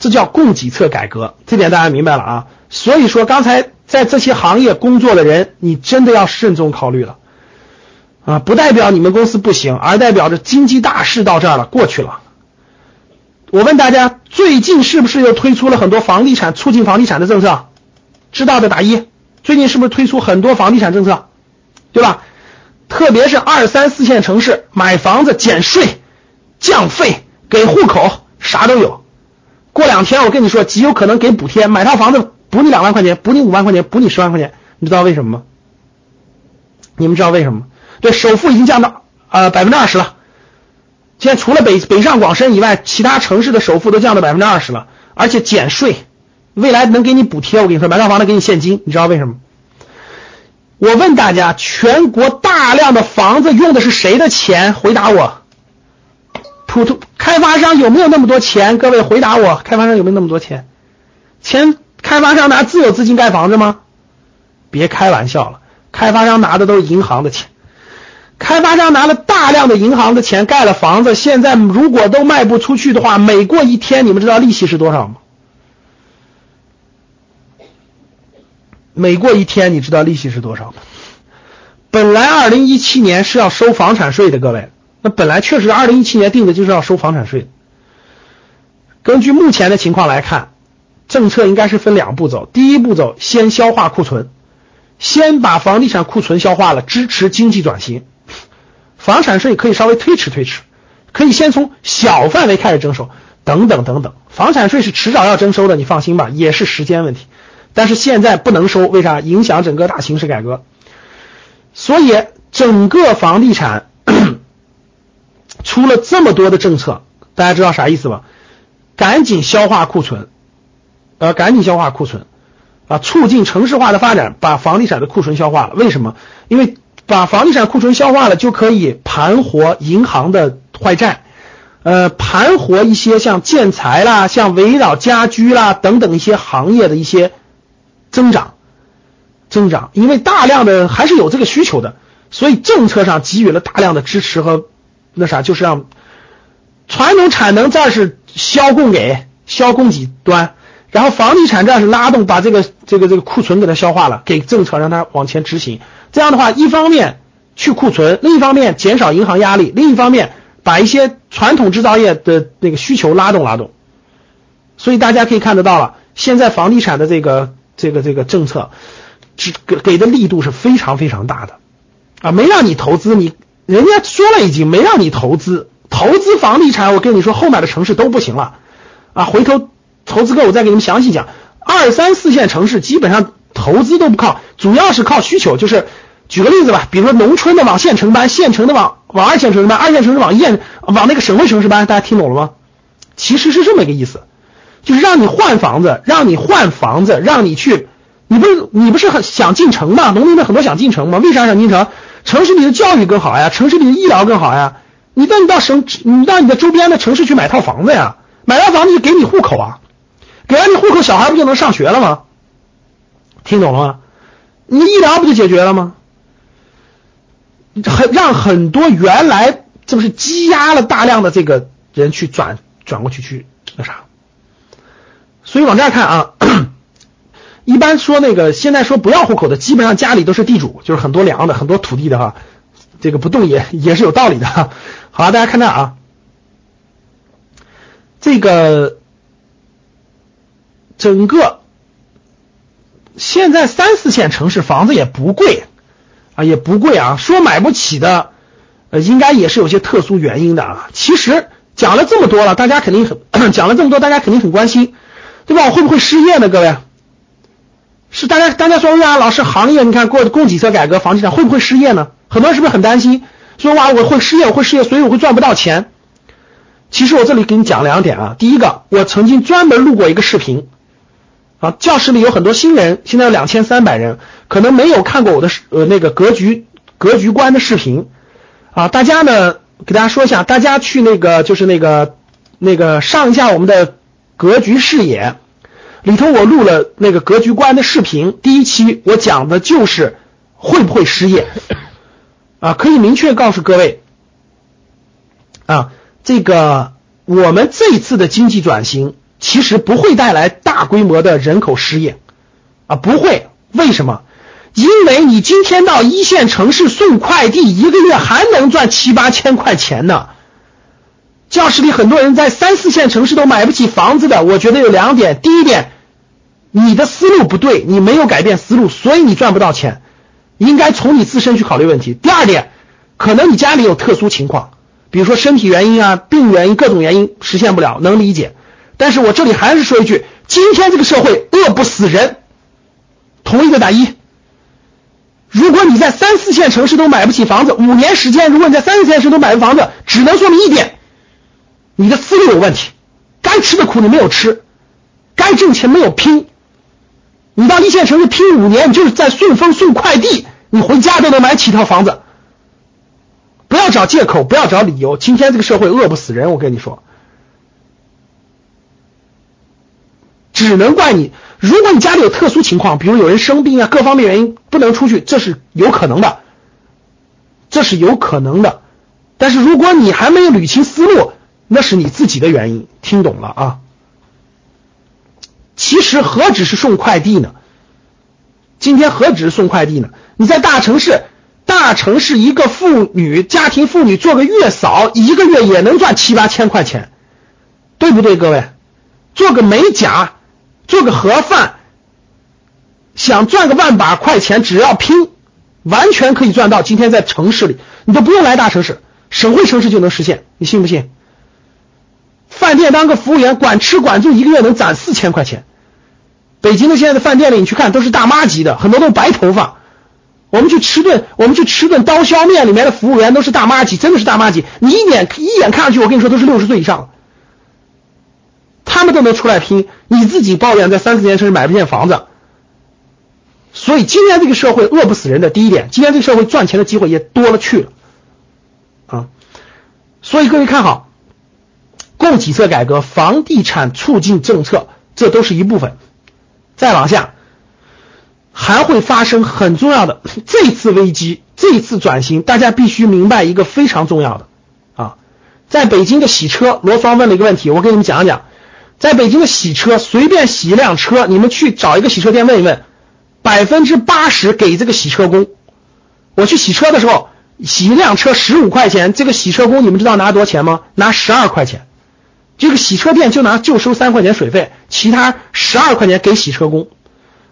这叫供给侧改革，这点大家明白了啊。所以说，刚才在这些行业工作的人，你真的要慎重考虑了啊！不代表你们公司不行，而代表着经济大势到这儿了，过去了。我问大家，最近是不是又推出了很多房地产促进房地产的政策？知道的打一。最近是不是推出很多房地产政策？对吧？特别是二三四线城市，买房子减税、降费、给户口，啥都有。过两天我跟你说，极有可能给补贴，买套房子补你两万块钱，补你五万块钱，补你十万块钱，你知道为什么吗？你们知道为什么？对，首付已经降到呃百分之二十了。现在除了北北上广深以外，其他城市的首付都降到百分之二十了，而且减税，未来能给你补贴。我跟你说，买套房子给你现金，你知道为什么？我问大家，全国大量的房子用的是谁的钱？回答我。普通开发商有没有那么多钱？各位回答我，开发商有没有那么多钱？钱开发商拿自有资金盖房子吗？别开玩笑了，开发商拿的都是银行的钱。开发商拿了大量的银行的钱盖了房子，现在如果都卖不出去的话，每过一天，你们知道利息是多少吗？每过一天，你知道利息是多少吗？本来二零一七年是要收房产税的，各位。那本来确实，二零一七年定的就是要收房产税。根据目前的情况来看，政策应该是分两步走。第一步走，先消化库存，先把房地产库存消化了，支持经济转型。房产税可以稍微推迟推迟，可以先从小范围开始征收，等等等等。房产税是迟早要征收的，你放心吧，也是时间问题。但是现在不能收，为啥？影响整个大形势改革。所以整个房地产。出了这么多的政策，大家知道啥意思吧？赶紧消化库存，呃，赶紧消化库存，啊，促进城市化的发展，把房地产的库存消化了。为什么？因为把房地产库存消化了，就可以盘活银行的坏债，呃，盘活一些像建材啦、像围绕家居啦等等一些行业的一些增长，增长。因为大量的还是有这个需求的，所以政策上给予了大量的支持和。那啥，就是让传统产能这儿是销供给销供给端，然后房地产这儿是拉动把这个这个这个库存给它消化了，给政策让它往前执行。这样的话，一方面去库存，另一方面减少银行压力，另一方面把一些传统制造业的那个需求拉动拉动。所以大家可以看得到了，现在房地产的这个这个这个政策，只给给的力度是非常非常大的。啊，没让你投资，你人家说了已经没让你投资，投资房地产，我跟你说后面的城市都不行了。啊，回头投资哥我再给你们详细讲，二三四线城市基本上投资都不靠，主要是靠需求，就是举个例子吧，比如说农村的往县城搬，县城的往往二线城市搬，二线城市往县往那个省会城市搬，大家听懂了吗？其实是这么一个意思。就是让你换房子，让你换房子，让你去，你不是你不是很想进城吗？农民们很多想进城吗？为啥想进城？城市里的教育更好呀，城市里的医疗更好呀。你到你到省，你到你的周边的城市去买套房子呀，买套房子就给你户口啊，给了你户口，小孩不就能上学了吗？听懂了吗？你医疗不就解决了吗？很让很多原来这不是积压了大量的这个人去转转过去去那啥。所以往这儿看啊，一般说那个现在说不要户口的，基本上家里都是地主，就是很多粮的、很多土地的哈，这个不动也也是有道理的。好，大家看这啊，这个整个现在三四线城市房子也不贵啊，也不贵啊，说买不起的，呃，应该也是有些特殊原因的啊。其实讲了这么多了，大家肯定很 讲了这么多，大家肯定很关心。对吧？我会不会失业呢？各位，是大家大家说哎呀，老师，行业你看过供给侧改革，房地产会不会失业呢？很多人是不是很担心？说哇，我会失业，我会失业，所以我会赚不到钱。其实我这里给你讲两点啊。第一个，我曾经专门录过一个视频啊，教室里有很多新人，现在有两千三百人，可能没有看过我的视呃那个格局格局观的视频啊。大家呢，给大家说一下，大家去那个就是那个那个上一下我们的。格局视野里头，我录了那个格局观的视频。第一期我讲的就是会不会失业啊？可以明确告诉各位啊，这个我们这一次的经济转型其实不会带来大规模的人口失业啊，不会。为什么？因为你今天到一线城市送快递，一个月还能赚七八千块钱呢。教室里很多人在三四线城市都买不起房子的，我觉得有两点。第一点，你的思路不对，你没有改变思路，所以你赚不到钱。应该从你自身去考虑问题。第二点，可能你家里有特殊情况，比如说身体原因啊、病原因、各种原因实现不了，能理解。但是我这里还是说一句，今天这个社会饿不死人，同一个打一。如果你在三四线城市都买不起房子，五年时间，如果你在三四线城市都买不房子，只能说明一点。你的思路有问题，该吃的苦你没有吃，该挣钱没有拼。你到一线城市拼五年，你就是在顺丰送快递，你回家都能买起一套房子。不要找借口，不要找理由。今天这个社会饿不死人，我跟你说，只能怪你。如果你家里有特殊情况，比如有人生病啊，各方面原因不能出去，这是有可能的，这是有可能的。但是如果你还没有捋清思路，那是你自己的原因，听懂了啊？其实何止是送快递呢？今天何止是送快递呢？你在大城市，大城市一个妇女家庭妇女做个月嫂，一个月也能赚七八千块钱，对不对，各位？做个美甲，做个盒饭，想赚个万把块钱，只要拼，完全可以赚到。今天在城市里，你都不用来大城市，省会城市就能实现，你信不信？饭店当个服务员，管吃管住，一个月能攒四千块钱。北京的现在的饭店里，你去看都是大妈级的，很多都白头发。我们去吃顿，我们去吃顿刀削面，里面的服务员都是大妈级，真的是大妈级。你一眼一眼看上去，我跟你说都是六十岁以上，他们都能出来拼。你自己抱怨在三四线城市买不见房子，所以今天这个社会饿不死人的第一点，今天这个社会赚钱的机会也多了去了啊。所以各位看好。供给侧改革、房地产促进政策，这都是一部分。再往下，还会发生很重要的这次危机、这次转型，大家必须明白一个非常重要的啊，在北京的洗车，罗芳问了一个问题，我给你们讲讲，在北京的洗车，随便洗一辆车，你们去找一个洗车店问一问，百分之八十给这个洗车工。我去洗车的时候，洗一辆车十五块钱，这个洗车工你们知道拿多少钱吗？拿十二块钱。这个洗车店就拿就收三块钱水费，其他十二块钱给洗车工。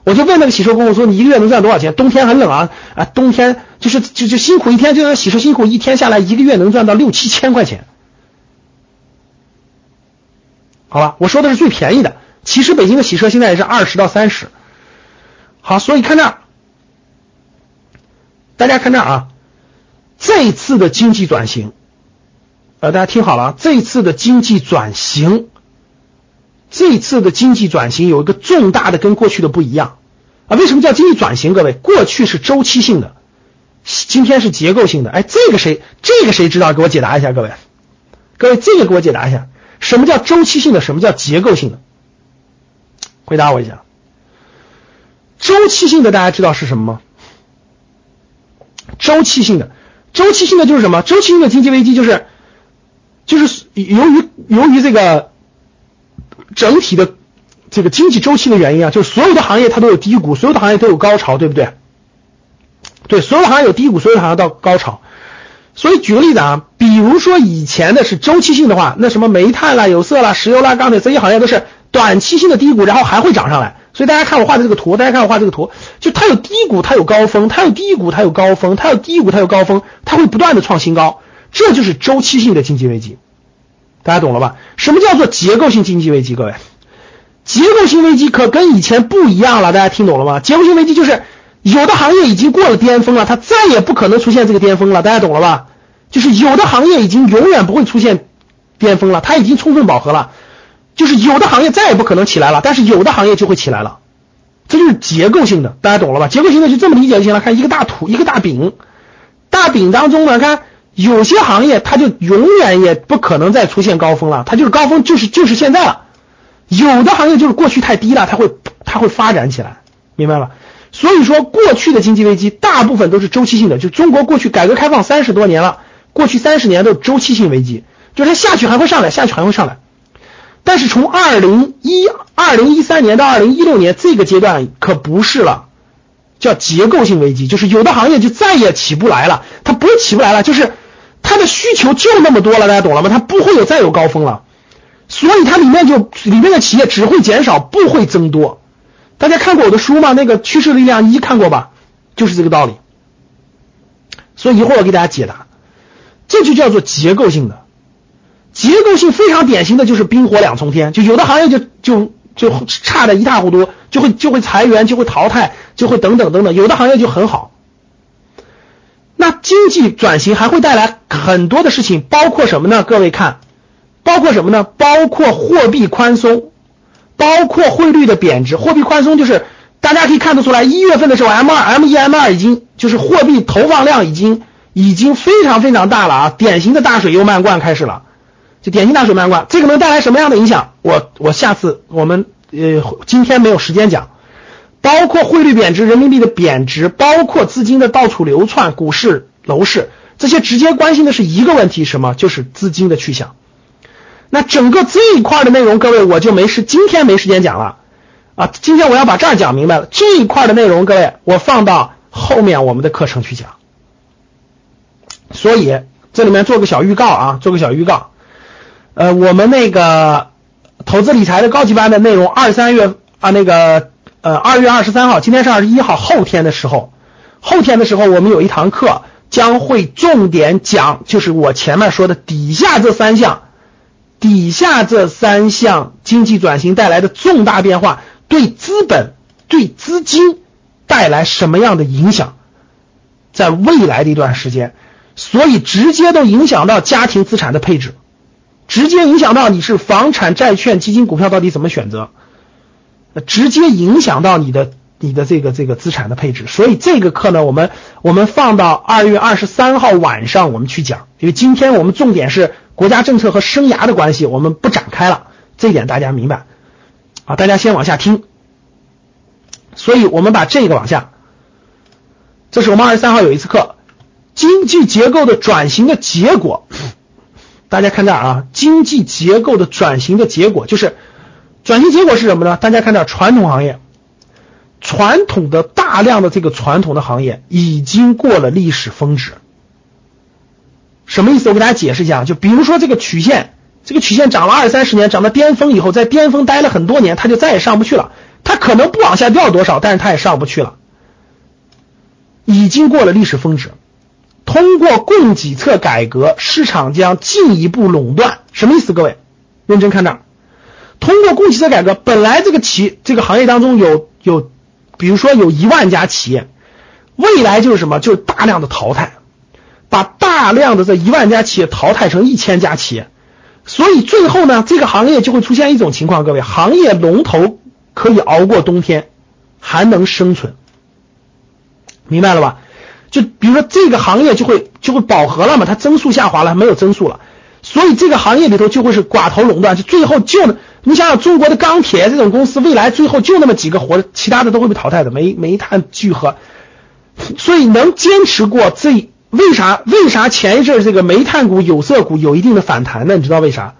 我就问那个洗车工，我说你一个月能赚多少钱？冬天很冷啊啊，冬天就是就就辛苦一天，就是洗车辛苦一天下来，一个月能赚到六七千块钱。好吧，我说的是最便宜的。其实北京的洗车现在也是二十到三十。好，所以看这儿，大家看这儿啊，这次的经济转型，呃，大家听好了啊，这次的经济转型，这次的经济转型有一个重大的跟过去的不一样啊。为什么叫经济转型？各位，过去是周期性的，今天是结构性的。哎，这个谁？这个谁知道？给我解答一下，各位，各位，这个给我解答一下。什么叫周期性的？什么叫结构性的？回答我一下。周期性的大家知道是什么吗？周期性的，周期性的就是什么？周期性的经济危机就是就是由于由于这个整体的这个经济周期的原因啊，就是所有的行业它都有低谷，所有的行业都有高潮，对不对？对，所有行业有低谷，所有行业到高潮。所以举个例子啊，比如说以前的是周期性的话，那什么煤炭啦、有色啦、石油啦、钢铁这些行业都是短期性的低谷，然后还会涨上来。所以大家看我画的这个图，大家看我画这个图，就它有低谷，它有高峰，它有低谷，它有高峰，它有低谷，它有高峰，它会不断的创新高，这就是周期性的经济危机。大家懂了吧？什么叫做结构性经济危机？各位，结构性危机可跟以前不一样了，大家听懂了吗？结构性危机就是有的行业已经过了巅峰了，它再也不可能出现这个巅峰了，大家懂了吧？就是有的行业已经永远不会出现巅峰了，它已经充分饱和了。就是有的行业再也不可能起来了，但是有的行业就会起来了，这就是结构性的，大家懂了吧？结构性的就这么理解就行了。看一个大图，一个大饼，大饼当中呢，看有些行业它就永远也不可能再出现高峰了，它就是高峰就是就是现在了。有的行业就是过去太低了，它会它会发展起来，明白了？所以说过去的经济危机大部分都是周期性的，就中国过去改革开放三十多年了。过去三十年都是周期性危机，就是它下去还会上来，下去还会上来。但是从二零一二零一三年到二零一六年这个阶段可不是了，叫结构性危机，就是有的行业就再也起不来了，它不是起不来了，就是它的需求就那么多了，大家懂了吗？它不会有再有高峰了，所以它里面就里面的企业只会减少，不会增多。大家看过我的书吗？那个趋势力量一看过吧？就是这个道理。所以一会儿我给大家解答。这就叫做结构性的，结构性非常典型的就是冰火两重天，就有的行业就就就差的一塌糊涂，就会就会裁员，就会淘汰，就会等等等等，有的行业就很好。那经济转型还会带来很多的事情，包括什么呢？各位看，包括什么呢？包括货币宽松，包括汇率的贬值。货币宽松就是大家可以看得出来，一月份的时候，M 二、M 一、M 二已经就是货币投放量已经。已经非常非常大了啊！典型的大水又漫灌开始了，就典型大水漫灌，这个能带来什么样的影响？我我下次我们呃今天没有时间讲，包括汇率贬值、人民币的贬值，包括资金的到处流窜、股市、楼市这些，直接关心的是一个问题，什么？就是资金的去向。那整个这一块的内容，各位我就没时今天没时间讲了啊！今天我要把这儿讲明白了，这一块的内容，各位我放到后面我们的课程去讲。所以这里面做个小预告啊，做个小预告。呃，我们那个投资理财的高级班的内容，二三月啊，那个呃二月二十三号，今天是二十一号，后天的时候，后天的时候我们有一堂课将会重点讲，就是我前面说的底下这三项，底下这三项经济转型带来的重大变化，对资本、对资金带来什么样的影响，在未来的一段时间。所以直接都影响到家庭资产的配置，直接影响到你是房产、债券、基金、股票到底怎么选择，直接影响到你的你的这个这个资产的配置。所以这个课呢，我们我们放到二月二十三号晚上我们去讲，因为今天我们重点是国家政策和生涯的关系，我们不展开了，这一点大家明白啊？大家先往下听。所以我们把这个往下，这是我们二十三号有一次课。经济结构的转型的结果，大家看这儿啊，经济结构的转型的结果就是转型结果是什么呢？大家看这儿，传统行业，传统的大量的这个传统的行业已经过了历史峰值。什么意思？我给大家解释一下，就比如说这个曲线，这个曲线涨了二三十年，涨到巅峰以后，在巅峰待了很多年，它就再也上不去了。它可能不往下掉多少，但是它也上不去了，已经过了历史峰值。通过供给侧改革，市场将进一步垄断。什么意思？各位认真看这儿。通过供给侧改革，本来这个企这个行业当中有有，比如说有一万家企业，未来就是什么？就是大量的淘汰。把大量的这一万家企业淘汰成一千家企业，所以最后呢，这个行业就会出现一种情况，各位，行业龙头可以熬过冬天，还能生存，明白了吧？就比如说这个行业就会就会饱和了嘛，它增速下滑了，没有增速了，所以这个行业里头就会是寡头垄断，就最后就你想想中国的钢铁这种公司，未来最后就那么几个活，其他的都会被淘汰的，煤煤炭聚合，所以能坚持过这。为啥？为啥前一阵这个煤炭股、有色股有一定的反弹呢？你知道为啥？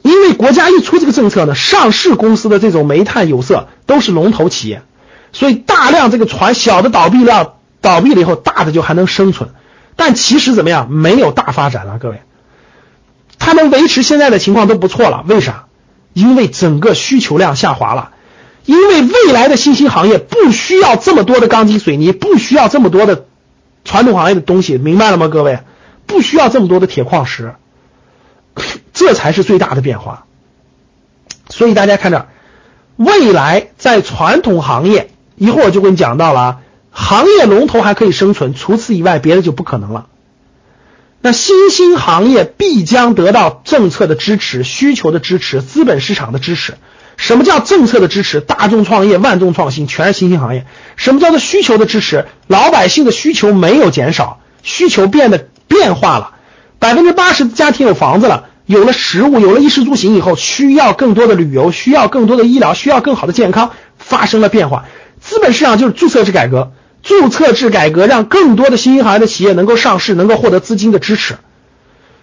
因为国家一出这个政策呢，上市公司的这种煤炭、有色都是龙头企业，所以大量这个船小的倒闭了，倒闭了以后，大的就还能生存。但其实怎么样？没有大发展了，各位，他们维持现在的情况都不错了。为啥？因为整个需求量下滑了，因为未来的新兴行业不需要这么多的钢筋水泥，不需要这么多的。传统行业的东西明白了吗？各位，不需要这么多的铁矿石，这才是最大的变化。所以大家看着，未来在传统行业，一会儿我就跟你讲到了啊，行业龙头还可以生存，除此以外，别的就不可能了。那新兴行业必将得到政策的支持、需求的支持、资本市场的支持。什么叫政策的支持？大众创业、万众创新，全是新兴行业。什么叫做需求的支持？老百姓的需求没有减少，需求变得变化了。百分之八十的家庭有房子了，有了食物，有了衣食住行以后，需要更多的旅游，需要更多的医疗，需要更好的健康，发生了变化。资本市场就是注册制改革，注册制改革让更多的新兴行业的企业能够上市，能够获得资金的支持。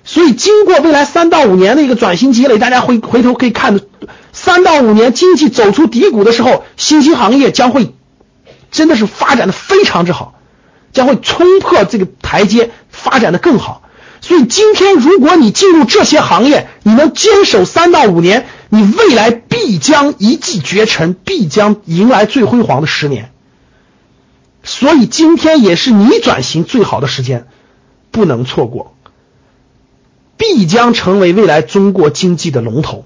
所以，经过未来三到五年的一个转型积累，大家回回头可以看。三到五年经济走出低谷的时候，新兴行业将会真的是发展的非常之好，将会冲破这个台阶，发展的更好。所以今天如果你进入这些行业，你能坚守三到五年，你未来必将一骑绝尘，必将迎来最辉煌的十年。所以今天也是你转型最好的时间，不能错过，必将成为未来中国经济的龙头。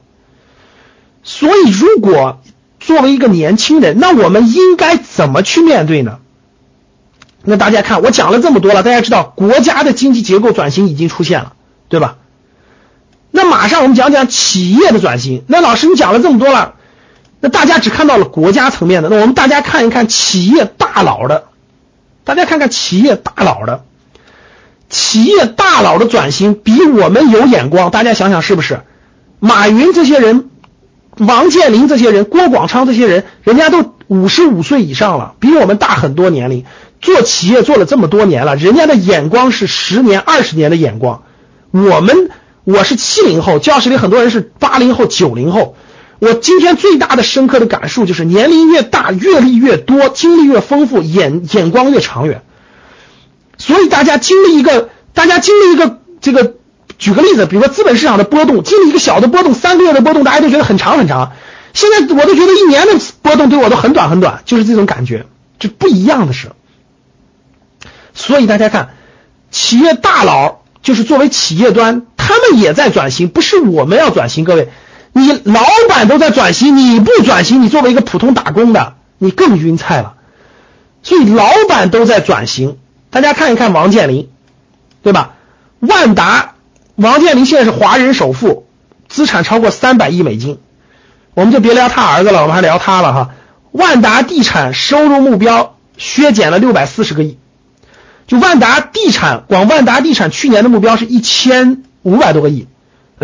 所以，如果作为一个年轻人，那我们应该怎么去面对呢？那大家看，我讲了这么多了，大家知道国家的经济结构转型已经出现了，对吧？那马上我们讲讲企业的转型。那老师，你讲了这么多了，那大家只看到了国家层面的，那我们大家看一看企业大佬的，大家看看企业大佬的，企业大佬的转型比我们有眼光，大家想想是不是？马云这些人。王健林这些人，郭广昌这些人，人家都五十五岁以上了，比我们大很多年龄，做企业做了这么多年了，人家的眼光是十年、二十年的眼光。我们我是七零后，教室里很多人是八零后、九零后。我今天最大的深刻的感受就是，年龄越大，阅历越多，经历越丰富，眼眼光越长远。所以大家经历一个，大家经历一个这个。举个例子，比如说资本市场的波动，经历一个小的波动，三个月的波动，大家都觉得很长很长。现在我都觉得一年的波动对我都很短很短，就是这种感觉，就不一样的是。所以大家看，企业大佬就是作为企业端，他们也在转型，不是我们要转型。各位，你老板都在转型，你不转型，你作为一个普通打工的，你更晕菜了。所以老板都在转型，大家看一看王健林，对吧？万达。王健林现在是华人首富，资产超过三百亿美金。我们就别聊他儿子了，我们还聊他了哈。万达地产收入目标削减了六百四十个亿，就万达地产，光万达地产去年的目标是一千五百多个亿，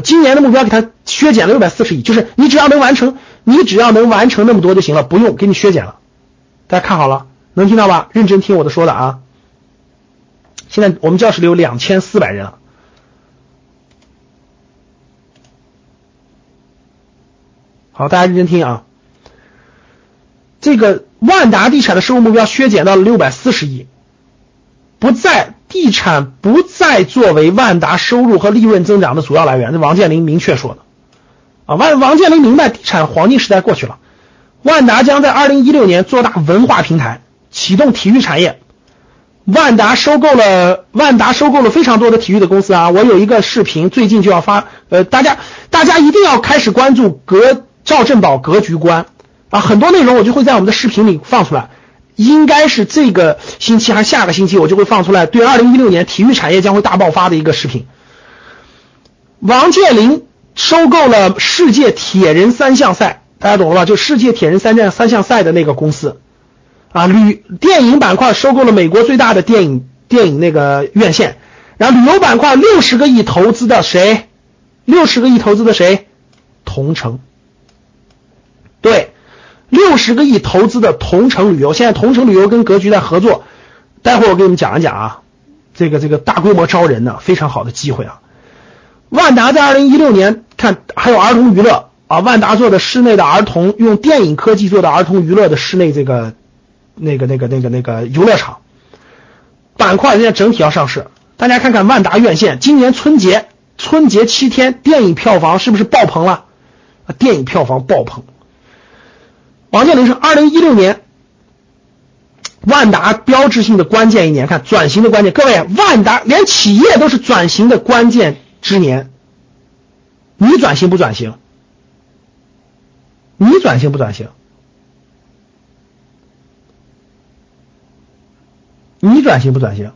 今年的目标给它削减了六百四十亿，就是你只要能完成，你只要能完成那么多就行了，不用给你削减了。大家看好了，能听到吧？认真听我的说的啊。现在我们教室里有两千四百人了，好，大家认真听啊。这个万达地产的收入目标削减到了六百四十亿，不再。地产不再作为万达收入和利润增长的主要来源。这王健林明确说的啊，万王健林明白地产黄金时代过去了，万达将在二零一六年做大文化平台，启动体育产业。万达收购了万达收购了非常多的体育的公司啊！我有一个视频，最近就要发，呃，大家大家一定要开始关注格赵振宝格局观啊！很多内容我就会在我们的视频里放出来，应该是这个星期还是下个星期我就会放出来，对二零一六年体育产业将会大爆发的一个视频。王健林收购了世界铁人三项赛，大家懂了吧？就世界铁人三项三项赛的那个公司。啊，旅电影板块收购了美国最大的电影电影那个院线，然后旅游板块六十个亿投资的谁？六十个亿投资的谁？同城。对，六十个亿投资的同城旅游，现在同城旅游跟格局在合作，待会儿我给你们讲一讲啊，这个这个大规模招人呢，非常好的机会啊。万达在二零一六年看还有儿童娱乐啊，万达做的室内的儿童用电影科技做的儿童娱乐的室内这个。那个、那个、那个、那个游乐场板块，现在整体要上市。大家看看万达院线，今年春节春节七天电影票房是不是爆棚了？啊，电影票房爆棚。王健林是，二零一六年万达标志性的关键一年，看转型的关键。各位，万达连企业都是转型的关键之年，你转型不转型？你转型不转型？你转型不转型？